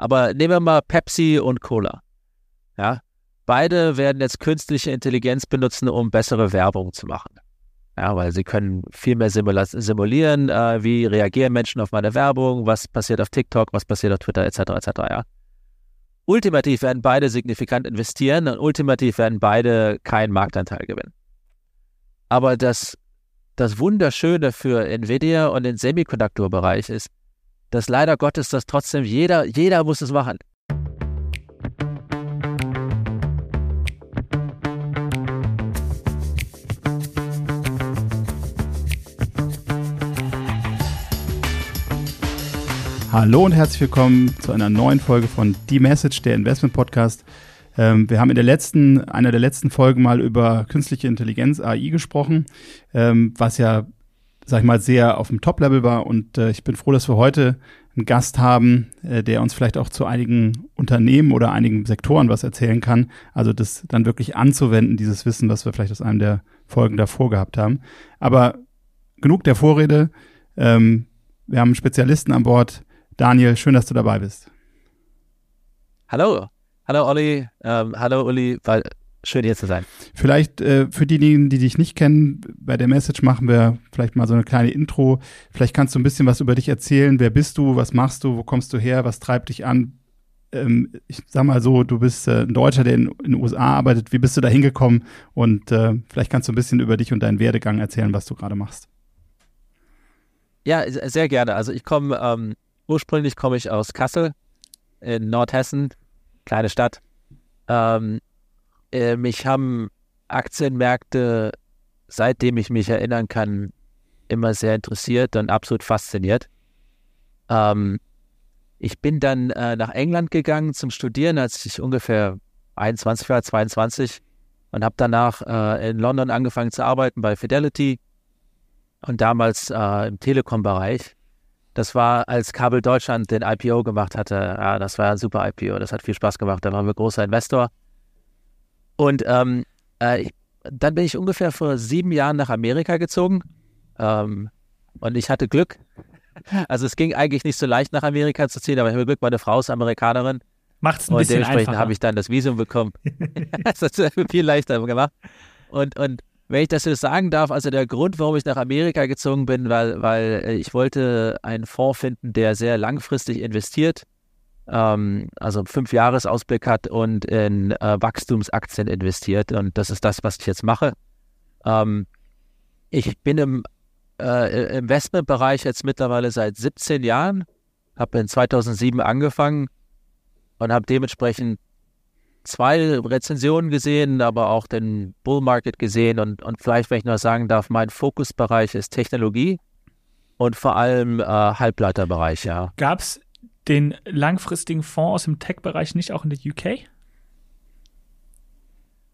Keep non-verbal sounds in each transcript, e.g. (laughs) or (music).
Aber nehmen wir mal Pepsi und Cola. Ja, beide werden jetzt künstliche Intelligenz benutzen, um bessere Werbung zu machen. Ja, weil sie können viel mehr simulieren, äh, wie reagieren Menschen auf meine Werbung, was passiert auf TikTok, was passiert auf Twitter, etc., etc., ja. Ultimativ werden beide signifikant investieren und ultimativ werden beide keinen Marktanteil gewinnen. Aber das, das Wunderschöne für Nvidia und den Semiconductor-Bereich ist, dass leider Gottes das trotzdem jeder, jeder muss es machen. Hallo und herzlich willkommen zu einer neuen Folge von The Message, der Investment Podcast. Ähm, wir haben in der letzten, einer der letzten Folgen mal über künstliche Intelligenz, AI, gesprochen, ähm, was ja, sag ich mal, sehr auf dem Top-Level war. Und äh, ich bin froh, dass wir heute einen Gast haben, äh, der uns vielleicht auch zu einigen Unternehmen oder einigen Sektoren was erzählen kann. Also das dann wirklich anzuwenden, dieses Wissen, was wir vielleicht aus einem der Folgen davor gehabt haben. Aber genug der Vorrede. Ähm, wir haben Spezialisten an Bord, Daniel, schön, dass du dabei bist. Hallo, hallo Olli, ähm, hallo Uli, weil schön hier zu sein. Vielleicht äh, für diejenigen, die dich nicht kennen, bei der Message machen wir vielleicht mal so eine kleine Intro. Vielleicht kannst du ein bisschen was über dich erzählen. Wer bist du? Was machst du? Wo kommst du her? Was treibt dich an? Ähm, ich sag mal so, du bist äh, ein Deutscher, der in, in, den USA arbeitet. Wie bist du da hingekommen? Und äh, vielleicht kannst du ein bisschen über dich und deinen Werdegang erzählen, was du gerade machst. Ja, sehr gerne. Also ich komme ähm, Ursprünglich komme ich aus Kassel in Nordhessen, kleine Stadt. Ähm, äh, mich haben Aktienmärkte, seitdem ich mich erinnern kann, immer sehr interessiert und absolut fasziniert. Ähm, ich bin dann äh, nach England gegangen zum Studieren, als ich ungefähr 21 war, 22 und habe danach äh, in London angefangen zu arbeiten bei Fidelity und damals äh, im Telekom-Bereich. Das war, als Kabel Deutschland den IPO gemacht hatte. Ja, das war ein super IPO. Das hat viel Spaß gemacht. Da waren wir großer Investor. Und ähm, äh, ich, dann bin ich ungefähr vor sieben Jahren nach Amerika gezogen. Ähm, und ich hatte Glück. Also es ging eigentlich nicht so leicht nach Amerika zu ziehen, aber ich habe Glück, meine Frau ist Amerikanerin. Macht es ein und bisschen dementsprechend habe ich dann das Visum bekommen. (laughs) (laughs) das hat es viel leichter gemacht. Und, und wenn ich das so sagen darf, also der Grund, warum ich nach Amerika gezogen bin, weil, weil äh, ich wollte einen Fonds finden, der sehr langfristig investiert, ähm, also fünf Jahresausblick hat und in äh, Wachstumsaktien investiert. Und das ist das, was ich jetzt mache. Ähm, ich bin im äh, Investmentbereich jetzt mittlerweile seit 17 Jahren, habe in 2007 angefangen und habe dementsprechend zwei Rezensionen gesehen, aber auch den Bull Market gesehen und, und vielleicht, wenn ich noch sagen darf, mein Fokusbereich ist Technologie und vor allem äh, Halbleiterbereich, ja. Gab es den langfristigen Fonds aus dem Tech-Bereich nicht auch in der UK?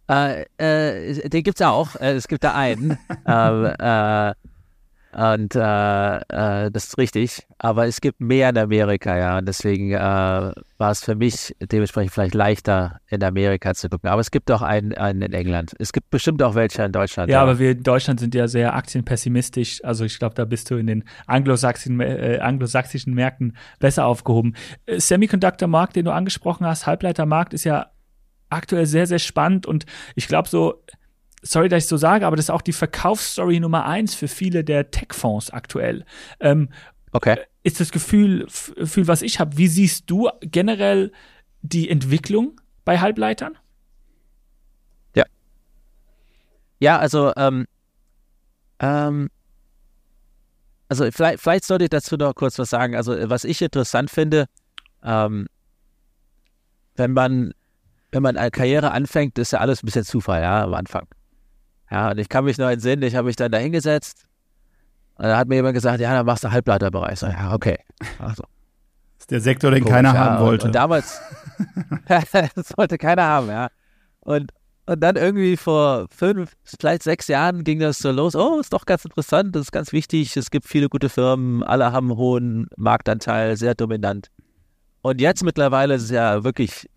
Äh, äh, den gibt es auch. Äh, es gibt da einen. ähm, (laughs) äh, und äh, äh, das ist richtig. Aber es gibt mehr in Amerika, ja. Und deswegen äh, war es für mich dementsprechend vielleicht leichter, in Amerika zu gucken. Aber es gibt auch einen, einen in England. Es gibt bestimmt auch welche in Deutschland. Ja, ja. aber wir in Deutschland sind ja sehr aktienpessimistisch. Also ich glaube, da bist du in den anglosächsischen, äh, anglosächsischen Märkten besser aufgehoben. Äh, Semiconductor-Markt, den du angesprochen hast, Halbleitermarkt, ist ja aktuell sehr, sehr spannend. Und ich glaube so sorry, dass ich so sage, aber das ist auch die Verkaufsstory Nummer eins für viele der Tech-Fonds aktuell. Ähm, okay. Ist das Gefühl, Gefühl was ich habe, wie siehst du generell die Entwicklung bei Halbleitern? Ja. Ja, also, ähm, ähm, also vielleicht, vielleicht sollte ich dazu noch kurz was sagen. Also, was ich interessant finde, ähm, wenn man wenn man eine Karriere anfängt, ist ja alles ein bisschen Zufall, ja, am Anfang. Ja, und ich kann mich noch entsinnen, ich habe mich dann da hingesetzt und da hat mir jemand gesagt, ja, dann machst du Halbleiterbereich. So, ja, okay. Also. Das ist der Sektor, den Komisch, keiner ja, haben wollte. Und, und damals, (laughs) (laughs) das wollte keiner haben, ja. Und, und dann irgendwie vor fünf, vielleicht sechs Jahren ging das so los. Oh, ist doch ganz interessant, das ist ganz wichtig. Es gibt viele gute Firmen, alle haben einen hohen Marktanteil, sehr dominant. Und jetzt mittlerweile ist es ja wirklich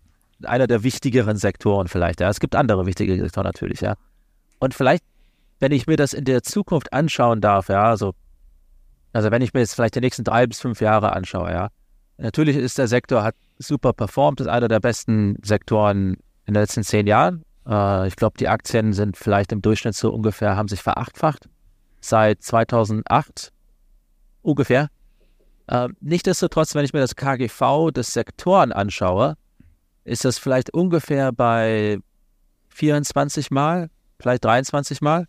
einer der wichtigeren Sektoren vielleicht. Ja. Es gibt andere wichtige Sektoren natürlich, ja. Und vielleicht, wenn ich mir das in der Zukunft anschauen darf, ja, also, also wenn ich mir jetzt vielleicht die nächsten drei bis fünf Jahre anschaue, ja, Natürlich ist der Sektor, hat super performt, ist einer der besten Sektoren in den letzten zehn Jahren. Äh, ich glaube, die Aktien sind vielleicht im Durchschnitt so ungefähr, haben sich verachtfacht seit 2008 ungefähr. Äh, Nichtsdestotrotz, wenn ich mir das KGV des Sektoren anschaue, ist das vielleicht ungefähr bei 24 Mal, vielleicht 23 Mal.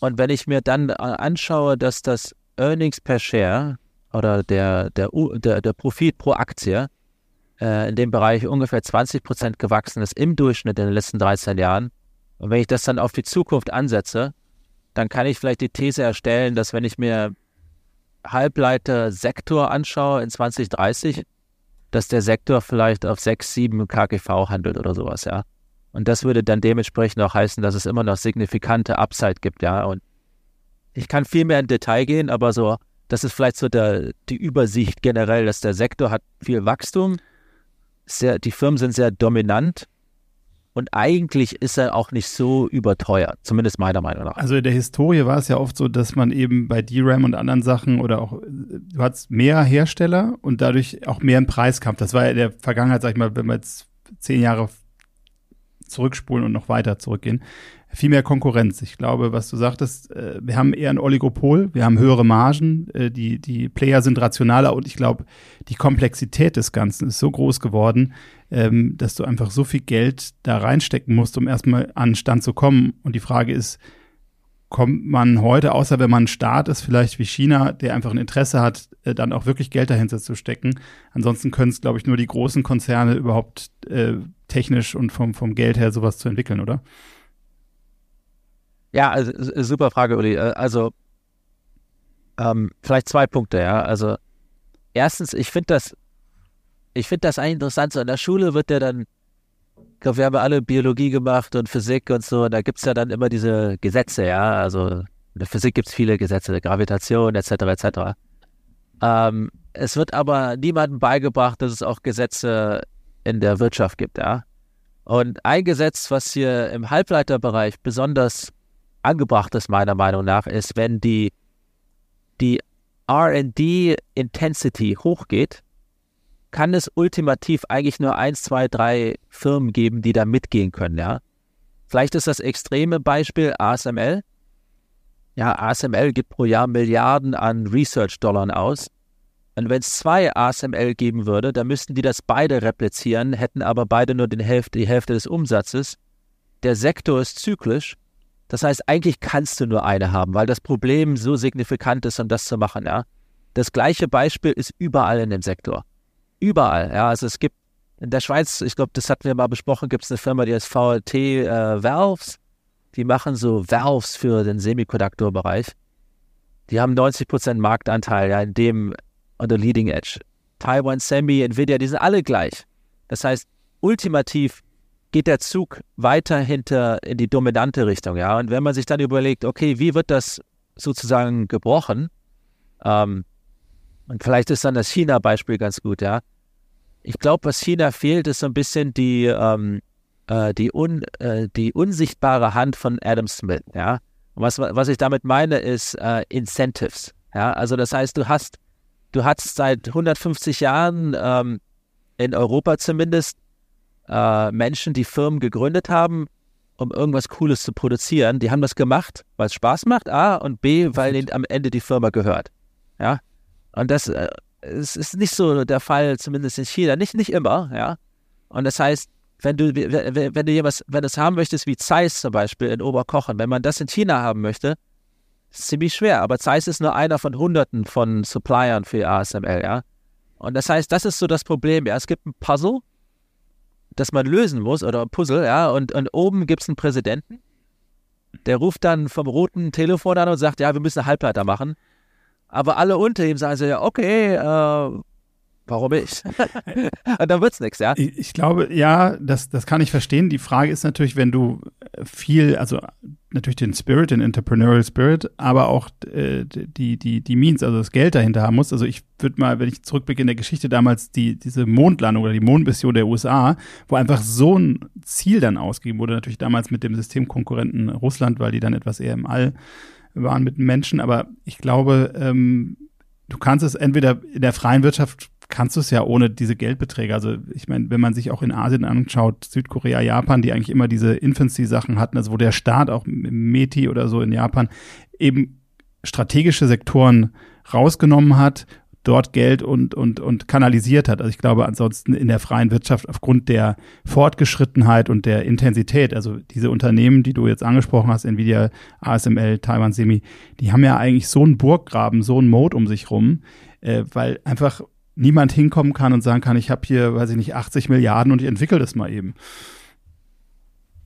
Und wenn ich mir dann anschaue, dass das Earnings per Share oder der, der, der, der Profit pro Aktie äh, in dem Bereich ungefähr 20 Prozent gewachsen ist im Durchschnitt in den letzten 13 Jahren. Und wenn ich das dann auf die Zukunft ansetze, dann kann ich vielleicht die These erstellen, dass wenn ich mir Halbleiter-Sektor anschaue in 2030, dass der Sektor vielleicht auf 6, 7 KGV handelt oder sowas, ja. Und das würde dann dementsprechend auch heißen, dass es immer noch signifikante Upside gibt, ja. Und ich kann viel mehr in Detail gehen, aber so, das ist vielleicht so der, die Übersicht generell, dass der Sektor hat viel Wachstum, sehr, die Firmen sind sehr dominant und eigentlich ist er auch nicht so überteuert, zumindest meiner Meinung nach. Also in der Historie war es ja oft so, dass man eben bei DRAM und anderen Sachen oder auch, du hattest mehr Hersteller und dadurch auch mehr im Preiskampf. Das war ja in der Vergangenheit, sag ich mal, wenn wir jetzt zehn Jahre zurückspulen und noch weiter zurückgehen, viel mehr Konkurrenz. Ich glaube, was du sagtest, äh, wir haben eher ein Oligopol, wir haben höhere Margen, äh, die, die Player sind rationaler und ich glaube, die Komplexität des Ganzen ist so groß geworden, ähm, dass du einfach so viel Geld da reinstecken musst, um erstmal an den Stand zu kommen. Und die Frage ist, kommt man heute, außer wenn man ein Staat ist, vielleicht wie China, der einfach ein Interesse hat, äh, dann auch wirklich Geld dahinter zu stecken. Ansonsten können es, glaube ich, nur die großen Konzerne überhaupt äh, technisch und vom, vom Geld her sowas zu entwickeln, oder? Ja, also, super Frage, Uli. Äh, also ähm, vielleicht zwei Punkte, ja. Also erstens, ich finde das, ich finde das eigentlich interessant. So in der Schule wird ja dann, ich glaube, wir haben ja alle Biologie gemacht und Physik und so, und da gibt es ja dann immer diese Gesetze, ja. Also in der Physik gibt es viele Gesetze, Gravitation etc. etc. Ähm, es wird aber niemandem beigebracht, dass es auch Gesetze in der Wirtschaft gibt, ja. Und ein Gesetz, was hier im Halbleiterbereich besonders angebracht ist, meiner Meinung nach, ist, wenn die, die RD-Intensity hochgeht, kann es ultimativ eigentlich nur eins, zwei, drei Firmen geben, die da mitgehen können, ja. Vielleicht ist das extreme Beispiel ASML. Ja, ASML gibt pro Jahr Milliarden an Research-Dollar aus. Und wenn es zwei ASML geben würde, dann müssten die das beide replizieren, hätten aber beide nur den Hälfte, die Hälfte des Umsatzes. Der Sektor ist zyklisch das heißt, eigentlich kannst du nur eine haben, weil das Problem so signifikant ist, um das zu machen, ja. Das gleiche Beispiel ist überall in dem Sektor. Überall, ja. Also es gibt in der Schweiz, ich glaube, das hatten wir mal besprochen, gibt es eine Firma, die heißt VLT äh, Valves. Die machen so Valves für den Semikonduktorbereich. Die haben 90% Marktanteil, ja, in dem on the leading edge. Taiwan Semi, Nvidia, die sind alle gleich. Das heißt, ultimativ geht der Zug weiter hinter in die dominante Richtung, ja. Und wenn man sich dann überlegt, okay, wie wird das sozusagen gebrochen? Ähm, und vielleicht ist dann das China-Beispiel ganz gut, ja. Ich glaube, was China fehlt, ist so ein bisschen die, ähm, äh, die, un, äh, die unsichtbare Hand von Adam Smith, ja. Und was, was ich damit meine, ist äh, Incentives, ja. Also das heißt, du hast, du hast seit 150 Jahren ähm, in Europa zumindest äh, Menschen, die Firmen gegründet haben, um irgendwas Cooles zu produzieren. Die haben das gemacht, weil es Spaß macht, A, und B, weil ihnen am Ende die Firma gehört. Ja. Und das äh, ist, ist nicht so der Fall, zumindest in China. Nicht, nicht immer, ja. Und das heißt, wenn du, wenn, du jemals, wenn du es haben möchtest, wie Zeiss zum Beispiel in Oberkochen, wenn man das in China haben möchte, ist ziemlich schwer. Aber Zeiss ist nur einer von Hunderten von Suppliern für ASML, ja. Und das heißt, das ist so das Problem, ja. Es gibt ein Puzzle, das man lösen muss oder ein Puzzle, ja, und, und oben gibt es einen Präsidenten, der ruft dann vom roten Telefon an und sagt, ja, wir müssen Halbleiter machen. Aber alle unter ihm sagen so, ja, okay, äh, warum ich? (laughs) und dann wird's nichts, ja. Ich, ich, glaube, ja, das, das kann ich verstehen. Die Frage ist natürlich, wenn du viel, also natürlich den Spirit, den Entrepreneurial Spirit, aber auch äh, die, die, die Means, also das Geld dahinter haben musst. Also ich würde mal, wenn ich zurückblicke in der Geschichte damals, die, diese Mondlandung oder die Mondmission der USA, wo einfach so ein Ziel dann ausgegeben wurde, natürlich damals mit dem Systemkonkurrenten Russland, weil die dann etwas eher im All waren mit Menschen. Aber ich glaube, ähm, du kannst es entweder in der freien Wirtschaft kannst du es ja ohne diese Geldbeträge. Also ich meine, wenn man sich auch in Asien anschaut, Südkorea, Japan, die eigentlich immer diese Infancy-Sachen hatten, also wo der Staat auch Meti oder so in Japan eben strategische Sektoren rausgenommen hat dort Geld und, und, und kanalisiert hat. Also ich glaube ansonsten in der freien Wirtschaft aufgrund der Fortgeschrittenheit und der Intensität, also diese Unternehmen, die du jetzt angesprochen hast, Nvidia, ASML, Taiwan Semi, die haben ja eigentlich so einen Burggraben, so einen Mode um sich rum, äh, weil einfach niemand hinkommen kann und sagen kann, ich habe hier, weiß ich nicht, 80 Milliarden und ich entwickle das mal eben.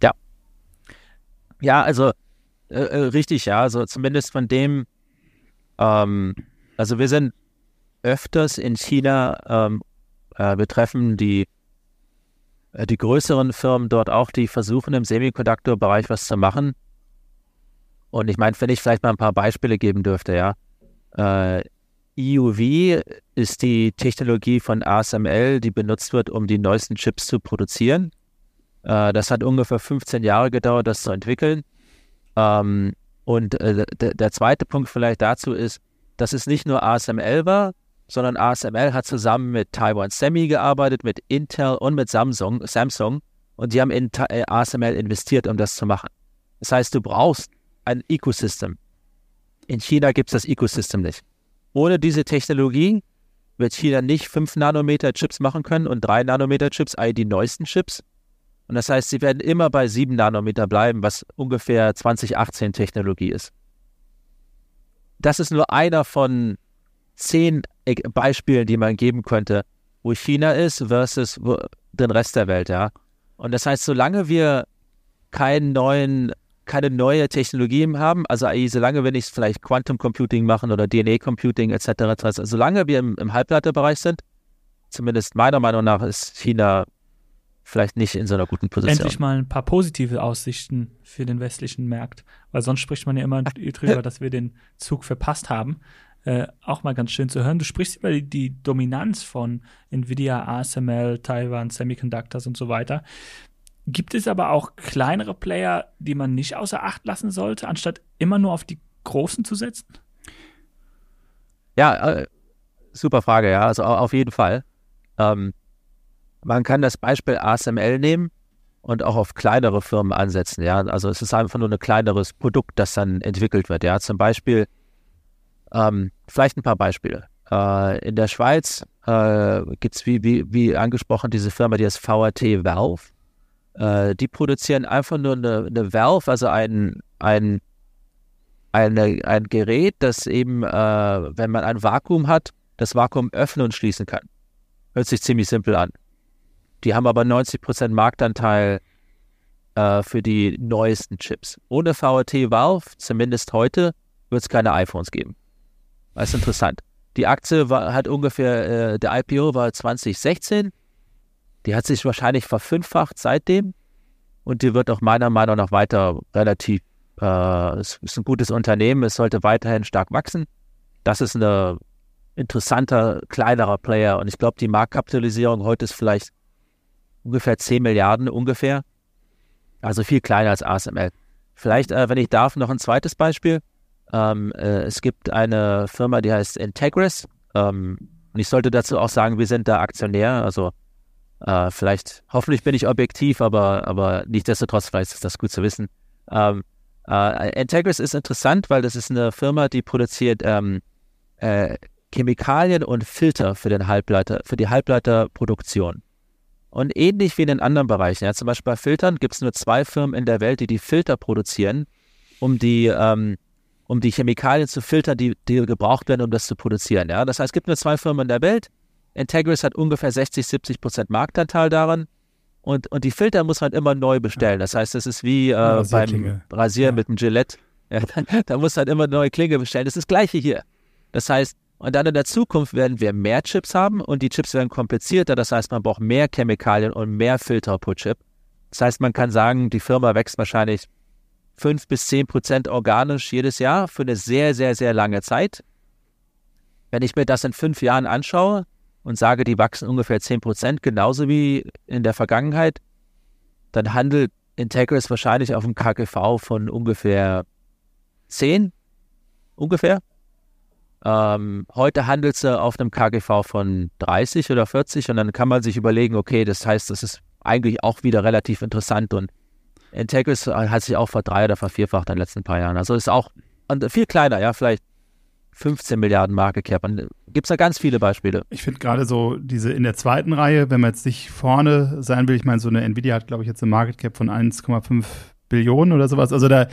Ja. Ja, also äh, äh, richtig, ja. Also zumindest von dem, ähm, also wir sind öfters in China ähm, äh, betreffen die, äh, die größeren Firmen dort auch, die versuchen im Semiconductor-Bereich was zu machen. Und ich meine, wenn ich vielleicht mal ein paar Beispiele geben dürfte, ja. Äh, EUV ist die Technologie von ASML, die benutzt wird, um die neuesten Chips zu produzieren. Äh, das hat ungefähr 15 Jahre gedauert, das zu entwickeln. Ähm, und äh, der zweite Punkt vielleicht dazu ist, dass es nicht nur ASML war, sondern ASML hat zusammen mit Taiwan Semi gearbeitet, mit Intel und mit Samsung, Samsung und die haben in äh, ASML investiert, um das zu machen. Das heißt, du brauchst ein Ecosystem. In China gibt es das Ecosystem nicht. Ohne diese Technologie wird China nicht 5 Nanometer Chips machen können und 3 Nanometer Chips, all die neuesten Chips. Und das heißt, sie werden immer bei 7 Nanometer bleiben, was ungefähr 2018 Technologie ist. Das ist nur einer von zehn Beispielen, die man geben könnte, wo China ist versus den Rest der Welt, ja. Und das heißt, solange wir keinen neuen, keine neue Technologien haben, also solange wir nicht vielleicht Quantum Computing machen oder DNA Computing etc., also solange wir im, im Halbleiterbereich sind, zumindest meiner Meinung nach ist China vielleicht nicht in so einer guten Position. Endlich mal ein paar positive Aussichten für den westlichen Markt, weil sonst spricht man ja immer drüber, dass wir den Zug verpasst haben. Äh, auch mal ganz schön zu hören. Du sprichst über die, die, Dominanz von Nvidia, ASML, Taiwan, Semiconductors und so weiter. Gibt es aber auch kleinere Player, die man nicht außer Acht lassen sollte, anstatt immer nur auf die großen zu setzen? Ja, äh, super Frage, ja. Also auf jeden Fall. Ähm, man kann das Beispiel ASML nehmen und auch auf kleinere Firmen ansetzen, ja. Also es ist einfach nur ein kleineres Produkt, das dann entwickelt wird, ja. Zum Beispiel ähm, vielleicht ein paar Beispiele. Äh, in der Schweiz äh, gibt es, wie, wie, wie angesprochen, diese Firma, die heißt VRT Valve. Äh, die produzieren einfach nur eine, eine Valve, also ein, ein, eine, ein Gerät, das eben, äh, wenn man ein Vakuum hat, das Vakuum öffnen und schließen kann. Hört sich ziemlich simpel an. Die haben aber 90% Marktanteil äh, für die neuesten Chips. Ohne VRT Valve, zumindest heute, wird es keine iPhones geben. Das ist interessant. Die Aktie war, hat ungefähr, äh, der IPO war 2016. Die hat sich wahrscheinlich verfünffacht seitdem. Und die wird auch meiner Meinung nach weiter relativ, äh, es ist ein gutes Unternehmen, es sollte weiterhin stark wachsen. Das ist ein interessanter, kleinerer Player. Und ich glaube, die Marktkapitalisierung heute ist vielleicht ungefähr 10 Milliarden ungefähr. Also viel kleiner als ASML. Vielleicht, äh, wenn ich darf, noch ein zweites Beispiel. Ähm, äh, es gibt eine Firma, die heißt Integris. Ähm, und ich sollte dazu auch sagen, wir sind da Aktionär. Also äh, vielleicht, hoffentlich bin ich objektiv, aber, aber nichtsdestotrotz, vielleicht ist das gut zu wissen. Ähm, äh, Integris ist interessant, weil das ist eine Firma, die produziert ähm, äh, Chemikalien und Filter für den Halbleiter, für die Halbleiterproduktion. Und ähnlich wie in den anderen Bereichen, ja, zum Beispiel bei Filtern gibt es nur zwei Firmen in der Welt, die die Filter produzieren, um die ähm, um die Chemikalien zu filtern, die, die gebraucht werden, um das zu produzieren. Ja? Das heißt, es gibt nur zwei Firmen in der Welt. Integris hat ungefähr 60, 70 Prozent Marktanteil daran. Und, und die Filter muss man immer neu bestellen. Das heißt, das ist wie äh, beim Rasieren ja. mit dem Gillette. Ja, (laughs) da, muss halt immer neue Klinge bestellen. Das ist das Gleiche hier. Das heißt, und dann in der Zukunft werden wir mehr Chips haben und die Chips werden komplizierter. Das heißt, man braucht mehr Chemikalien und mehr Filter pro Chip. Das heißt, man kann sagen, die Firma wächst wahrscheinlich 5 bis 10 Prozent organisch jedes Jahr für eine sehr, sehr, sehr lange Zeit. Wenn ich mir das in fünf Jahren anschaue und sage, die wachsen ungefähr 10 Prozent, genauso wie in der Vergangenheit, dann handelt Integris wahrscheinlich auf einem KGV von ungefähr 10, ungefähr. Ähm, heute handelt sie auf einem KGV von 30 oder 40 und dann kann man sich überlegen, okay, das heißt, das ist eigentlich auch wieder relativ interessant und Integris hat sich auch vor drei oder vervierfacht in den letzten paar Jahren. Also ist auch viel kleiner, ja, vielleicht 15 Milliarden Market Cap. Gibt es da ganz viele Beispiele. Ich finde gerade so diese in der zweiten Reihe, wenn man jetzt nicht vorne sein will, ich meine, so eine Nvidia hat, glaube ich, jetzt eine Market Cap von 1,5 Billionen oder sowas. Also da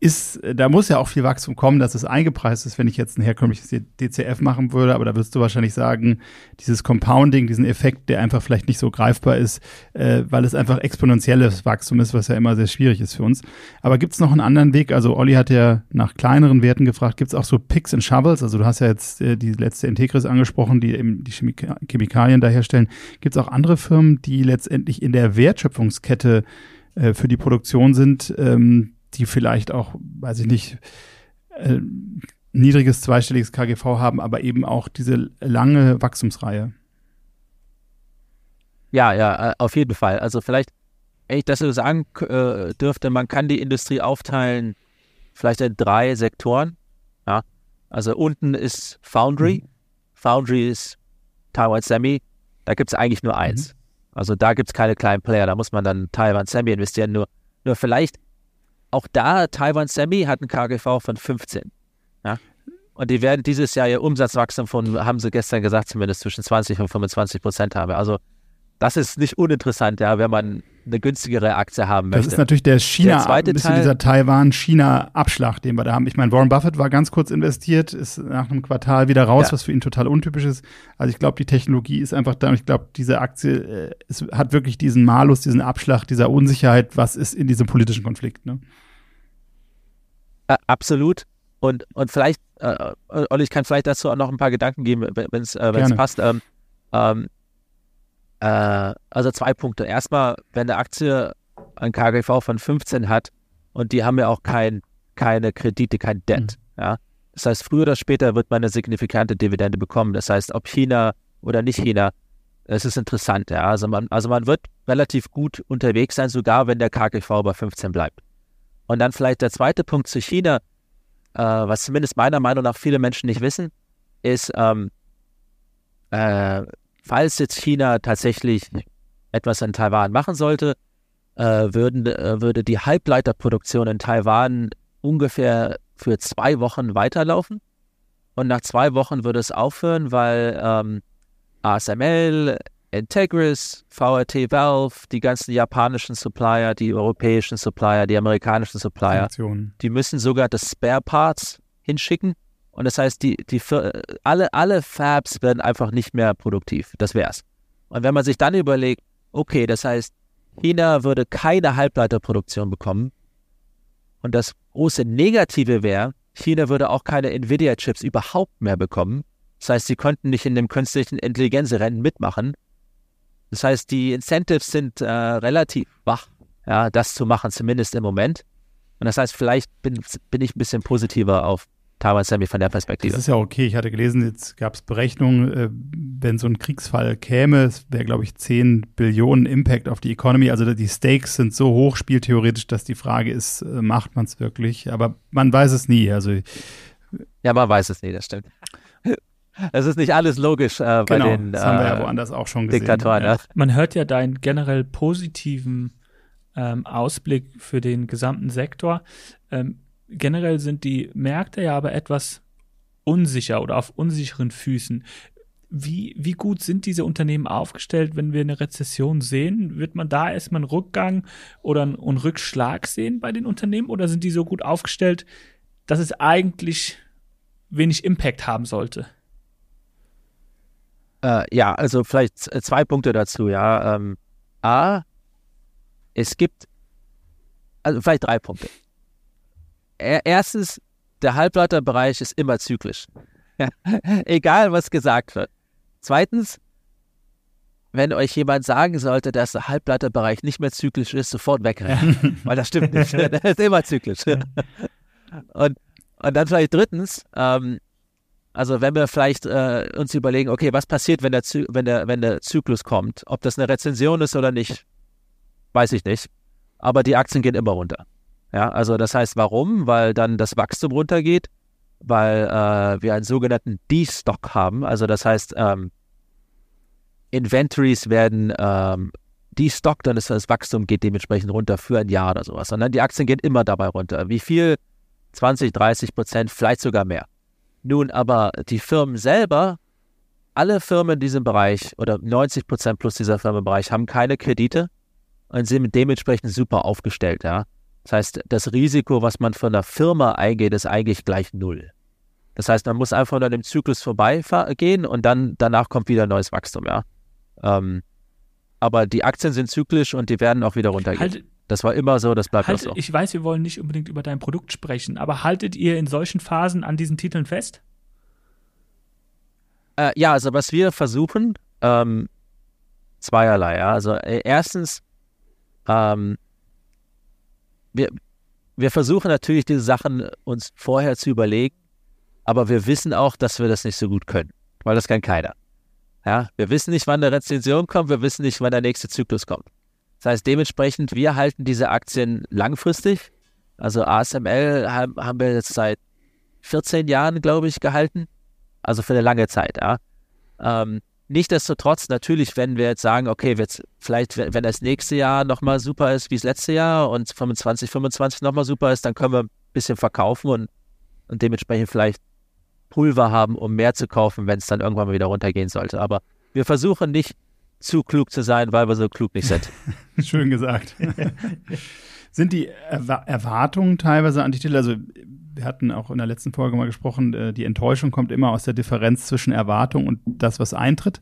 ist, da muss ja auch viel Wachstum kommen, dass es eingepreist ist, wenn ich jetzt ein herkömmliches DCF machen würde, aber da wirst du wahrscheinlich sagen, dieses Compounding, diesen Effekt, der einfach vielleicht nicht so greifbar ist, äh, weil es einfach exponentielles Wachstum ist, was ja immer sehr schwierig ist für uns. Aber gibt es noch einen anderen Weg? Also Olli hat ja nach kleineren Werten gefragt, gibt es auch so Picks and Shovels? Also du hast ja jetzt äh, die letzte Integris angesprochen, die eben die Chemika Chemikalien da herstellen. Gibt es auch andere Firmen, die letztendlich in der Wertschöpfungskette äh, für die Produktion sind, ähm, die vielleicht auch, weiß ich nicht, äh, niedriges zweistelliges KGV haben, aber eben auch diese lange Wachstumsreihe. Ja, ja, äh, auf jeden Fall. Also vielleicht, wenn ich das so sagen äh, dürfte, man kann die Industrie aufteilen, vielleicht in drei Sektoren. Ja, also unten ist Foundry. Mhm. Foundry ist Taiwan Semi. Da gibt es eigentlich nur eins. Mhm. Also da gibt es keine kleinen Player. Da muss man dann Taiwan Semi investieren. Nur, nur vielleicht auch da, Taiwan Semi hat ein KGV von 15. Ja? Und die werden dieses Jahr ihr Umsatzwachstum von, haben sie gestern gesagt, zumindest zwischen 20 und 25 Prozent haben. Also das ist nicht uninteressant, ja, wenn man eine günstigere Aktie haben möchte. Das ist natürlich der China, der ein bisschen Teil, dieser Taiwan-China-Abschlag, den wir da haben. Ich meine, Warren Buffett war ganz kurz investiert, ist nach einem Quartal wieder raus, ja. was für ihn total untypisch ist. Also ich glaube, die Technologie ist einfach da und ich glaube, diese Aktie äh, es hat wirklich diesen Malus, diesen Abschlag, dieser Unsicherheit, was ist in diesem politischen Konflikt. Ne? Äh, absolut. Und, und vielleicht, äh, Olli, ich kann vielleicht dazu auch noch ein paar Gedanken geben, wenn es äh, passt. Ähm, ähm, äh, also zwei Punkte. Erstmal, wenn eine Aktie ein KGV von 15 hat und die haben ja auch kein, keine Kredite, kein Debt. Mhm. Ja? Das heißt, früher oder später wird man eine signifikante Dividende bekommen. Das heißt, ob China oder nicht China, es ist interessant. Ja? Also, man, also man wird relativ gut unterwegs sein, sogar wenn der KGV bei 15 bleibt. Und dann vielleicht der zweite Punkt zu China, äh, was zumindest meiner Meinung nach viele Menschen nicht wissen, ist, ähm, äh, falls jetzt China tatsächlich etwas in Taiwan machen sollte, äh, würden, äh, würde die Halbleiterproduktion in Taiwan ungefähr für zwei Wochen weiterlaufen. Und nach zwei Wochen würde es aufhören, weil ähm, ASML, Integris, VRT Valve, die ganzen japanischen Supplier, die europäischen Supplier, die amerikanischen Supplier, Funktionen. die müssen sogar das Spare Parts hinschicken und das heißt, die, die, alle, alle Fabs werden einfach nicht mehr produktiv. Das wär's. Und wenn man sich dann überlegt, okay, das heißt, China würde keine Halbleiterproduktion bekommen. Und das große Negative wäre, China würde auch keine Nvidia-Chips überhaupt mehr bekommen. Das heißt, sie könnten nicht in dem künstlichen Intelligenzrennen mitmachen. Das heißt, die Incentives sind äh, relativ wach, ja, das zu machen, zumindest im Moment. Und das heißt, vielleicht bin, bin ich ein bisschen positiver auf Semi von der Perspektive. Das ist ja okay. Ich hatte gelesen, jetzt gab es Berechnungen, äh, wenn so ein Kriegsfall käme, es wäre, glaube ich, 10 Billionen Impact auf die Economy. Also die Stakes sind so hoch, spieltheoretisch, dass die Frage ist, äh, macht man es wirklich? Aber man weiß es nie. Also ja, man weiß es nie, das stimmt. (laughs) Es ist nicht alles logisch äh, bei genau, den das haben wir ja äh, woanders auch schon gesehen. Diktatoren. Ja. Man hört ja deinen generell positiven ähm, Ausblick für den gesamten Sektor. Ähm, generell sind die Märkte ja aber etwas unsicher oder auf unsicheren Füßen. Wie, wie gut sind diese Unternehmen aufgestellt, wenn wir eine Rezession sehen? Wird man da erstmal einen Rückgang oder einen, Rückschlag sehen bei den Unternehmen oder sind die so gut aufgestellt, dass es eigentlich wenig Impact haben sollte? Äh, ja, also vielleicht zwei Punkte dazu, ja. Ähm, A, es gibt, also vielleicht drei Punkte erstens, der Halbleiterbereich ist immer zyklisch. (laughs) Egal, was gesagt wird. Zweitens, wenn euch jemand sagen sollte, dass der Halbleiterbereich nicht mehr zyklisch ist, sofort wegrennen. (laughs) Weil das stimmt nicht. (laughs) Der ist immer zyklisch. und, und dann vielleicht drittens, ähm, also wenn wir vielleicht äh, uns überlegen, okay, was passiert, wenn der, wenn, der, wenn der Zyklus kommt? Ob das eine Rezension ist oder nicht, weiß ich nicht. Aber die Aktien gehen immer runter. Ja, also das heißt, warum? Weil dann das Wachstum runtergeht weil äh, wir einen sogenannten D-Stock haben. Also das heißt, ähm, Inventories werden ähm, destockt, dann ist das Wachstum geht dementsprechend runter für ein Jahr oder sowas. Sondern die Aktien gehen immer dabei runter. Wie viel? 20, 30 Prozent, vielleicht sogar mehr. Nun aber die Firmen selber, alle Firmen in diesem Bereich oder 90 Prozent plus dieser Firmenbereich haben keine Kredite und sind dementsprechend super aufgestellt. Ja? Das heißt, das Risiko, was man von der Firma eingeht, ist eigentlich gleich null. Das heißt, man muss einfach nur an dem Zyklus vorbeigehen und dann danach kommt wieder neues Wachstum. Ja? Ähm, aber die Aktien sind zyklisch und die werden auch wieder runtergehen. Halt, das war immer so, das bleibt halt, auch so. Ich weiß, wir wollen nicht unbedingt über dein Produkt sprechen, aber haltet ihr in solchen Phasen an diesen Titeln fest? Äh, ja, also was wir versuchen, ähm, zweierlei. Ja. Also äh, erstens, ähm, wir, wir versuchen natürlich diese Sachen uns vorher zu überlegen, aber wir wissen auch, dass wir das nicht so gut können, weil das kann keiner. Ja, wir wissen nicht, wann eine Rezension kommt, wir wissen nicht, wann der nächste Zyklus kommt. Das heißt, dementsprechend, wir halten diese Aktien langfristig. Also ASML haben, haben wir jetzt seit 14 Jahren, glaube ich, gehalten. Also für eine lange Zeit, ja. Ähm, Nichtsdestotrotz, natürlich, wenn wir jetzt sagen, okay, jetzt vielleicht, wenn das nächste Jahr nochmal super ist wie das letzte Jahr und 25, 25 nochmal super ist, dann können wir ein bisschen verkaufen und, und dementsprechend vielleicht Pulver haben, um mehr zu kaufen, wenn es dann irgendwann mal wieder runtergehen sollte. Aber wir versuchen nicht zu klug zu sein, weil wir so klug nicht sind. (laughs) Schön gesagt. (laughs) sind die Erwa Erwartungen teilweise an die Titel, also wir hatten auch in der letzten Folge mal gesprochen, äh, die Enttäuschung kommt immer aus der Differenz zwischen Erwartung und das, was eintritt.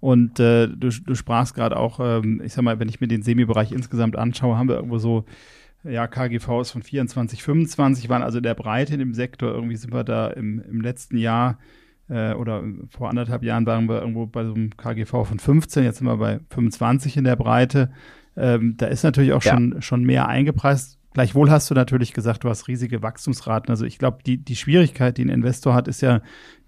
Und äh, du, du sprachst gerade auch, ähm, ich sag mal, wenn ich mir den Semi-Bereich insgesamt anschaue, haben wir irgendwo so ja, KGVs von 24, 25 waren also der Breite in dem Sektor. Irgendwie sind wir da im, im letzten Jahr äh, oder vor anderthalb Jahren waren wir irgendwo bei so einem KGV von 15, jetzt sind wir bei 25 in der Breite. Ähm, da ist natürlich auch ja. schon, schon mehr eingepreist. Gleichwohl hast du natürlich gesagt, du hast riesige Wachstumsraten. Also ich glaube, die, die Schwierigkeit, die ein Investor hat, ist ja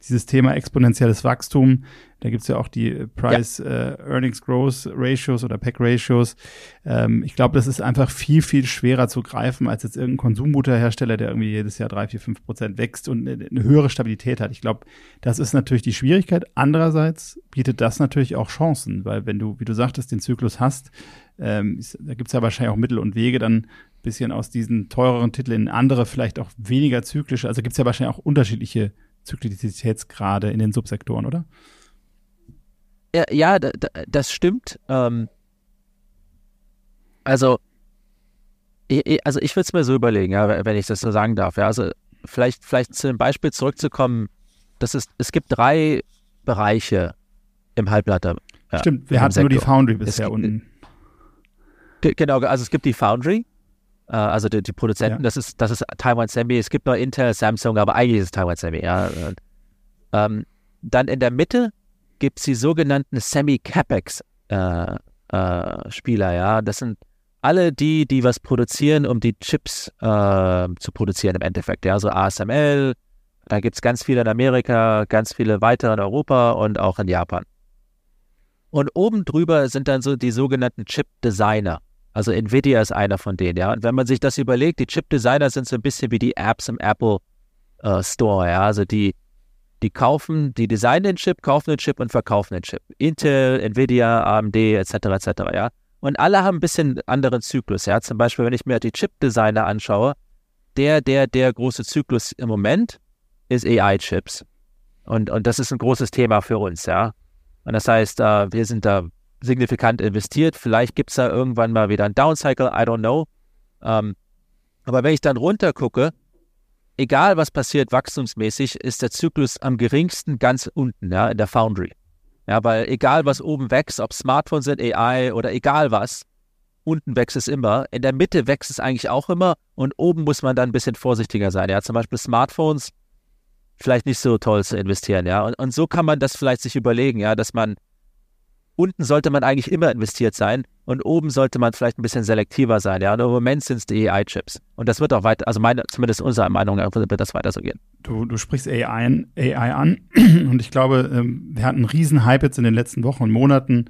dieses Thema exponentielles Wachstum. Da gibt's ja auch die Price ja. äh, Earnings Growth Ratios oder PEC Ratios. Ähm, ich glaube, das ist einfach viel, viel schwerer zu greifen als jetzt irgendein Konsumgüterhersteller, der irgendwie jedes Jahr drei, vier, fünf Prozent wächst und eine, eine höhere Stabilität hat. Ich glaube, das ist natürlich die Schwierigkeit. Andererseits bietet das natürlich auch Chancen, weil wenn du, wie du sagtest, den Zyklus hast, ähm, da gibt's ja wahrscheinlich auch Mittel und Wege, dann bisschen aus diesen teureren Titeln in andere, vielleicht auch weniger zyklische. Also gibt es ja wahrscheinlich auch unterschiedliche Zyklizitätsgrade in den Subsektoren, oder? Ja, ja das stimmt. Ähm, also, also ich würde es mir so überlegen, ja, wenn ich das so sagen darf. Ja, also vielleicht, vielleicht zu dem Beispiel zurückzukommen, das ist, es gibt drei Bereiche im Halbleiter. Stimmt, wir hatten nur die Foundry bisher unten. Genau, also es gibt die Foundry, äh, also die, die Produzenten, ja. das ist, das ist Taiwan Semi. Es gibt noch Intel, Samsung, aber eigentlich ist es Taiwan Semi, ja. Ähm, dann in der Mitte gibt es die sogenannten Semi-Capex-Spieler, äh, äh, ja. Das sind alle die, die was produzieren, um die Chips äh, zu produzieren im Endeffekt. Ja, so ASML, da gibt es ganz viele in Amerika, ganz viele weitere in Europa und auch in Japan. Und oben drüber sind dann so die sogenannten Chip-Designer. Also Nvidia ist einer von denen, ja. Und wenn man sich das überlegt, die Chip-Designer sind so ein bisschen wie die Apps im Apple äh, Store, ja. Also die, die kaufen, die designen den Chip, kaufen den Chip und verkaufen den Chip. Intel, Nvidia, AMD, etc., etc., ja. Und alle haben ein bisschen anderen Zyklus, ja. Zum Beispiel, wenn ich mir die Chip-Designer anschaue, der, der, der große Zyklus im Moment ist AI-Chips. Und, und das ist ein großes Thema für uns, ja. Und das heißt, äh, wir sind da signifikant investiert. Vielleicht gibt es da irgendwann mal wieder ein Downcycle, I don't know. Ähm, aber wenn ich dann runter gucke, egal was passiert wachstumsmäßig, ist der Zyklus am geringsten ganz unten, ja, in der Foundry. Ja, weil egal was oben wächst, ob Smartphones sind, AI oder egal was, unten wächst es immer. In der Mitte wächst es eigentlich auch immer und oben muss man dann ein bisschen vorsichtiger sein. Ja, zum Beispiel Smartphones vielleicht nicht so toll zu investieren, ja. Und, und so kann man das vielleicht sich überlegen, ja, dass man unten sollte man eigentlich immer investiert sein und oben sollte man vielleicht ein bisschen selektiver sein. Ja, und im Moment sind es die AI-Chips. Und das wird auch weiter, also meine, zumindest unserer Meinung nach, wird das weiter so gehen. Du, du sprichst AI, AI an (clears throat) und ich glaube, ähm, wir hatten einen riesen Hype jetzt in den letzten Wochen und Monaten,